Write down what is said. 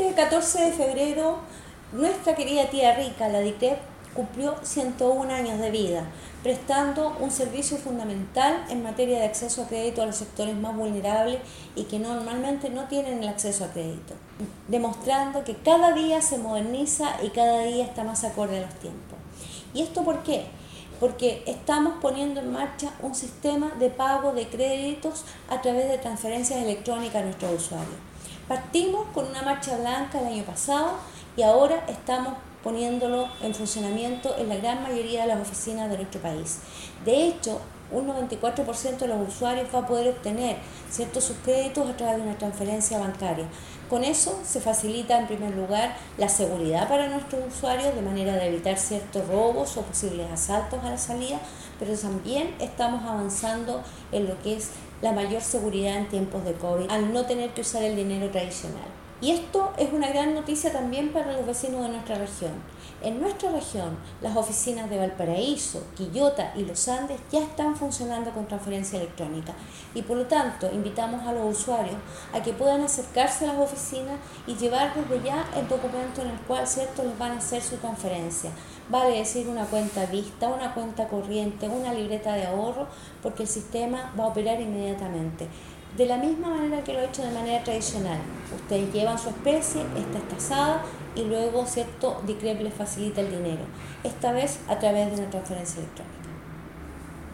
este 14 de febrero, nuestra querida tía rica, la DICREP, cumplió 101 años de vida, prestando un servicio fundamental en materia de acceso a crédito a los sectores más vulnerables y que normalmente no tienen el acceso a crédito, demostrando que cada día se moderniza y cada día está más acorde a los tiempos. ¿Y esto por qué? Porque estamos poniendo en marcha un sistema de pago de créditos a través de transferencias electrónicas a nuestros usuarios. Partimos con una marcha blanca el año pasado y ahora estamos poniéndolo en funcionamiento en la gran mayoría de las oficinas de nuestro país. De hecho, un 94% de los usuarios va a poder obtener ciertos sus créditos a través de una transferencia bancaria. Con eso se facilita en primer lugar la seguridad para nuestros usuarios de manera de evitar ciertos robos o posibles asaltos a la salida, pero también estamos avanzando en lo que es la mayor seguridad en tiempos de COVID al no tener que usar el dinero tradicional. Y esto es una gran noticia también para los vecinos de nuestra región. En nuestra región, las oficinas de Valparaíso, Quillota y Los Andes ya están funcionando con transferencia electrónica y por lo tanto invitamos a los usuarios a que puedan acercarse a las oficinas y llevar desde ya el documento en el cual cierto les van a hacer su transferencia. Vale decir una cuenta vista, una cuenta corriente, una libreta de ahorro, porque el sistema va a operar inmediatamente de la misma manera que lo he hecho de manera tradicional. Ustedes llevan su especie, está estasada y luego, ¿cierto?, DICREP les facilita el dinero. Esta vez a través de una transferencia electrónica.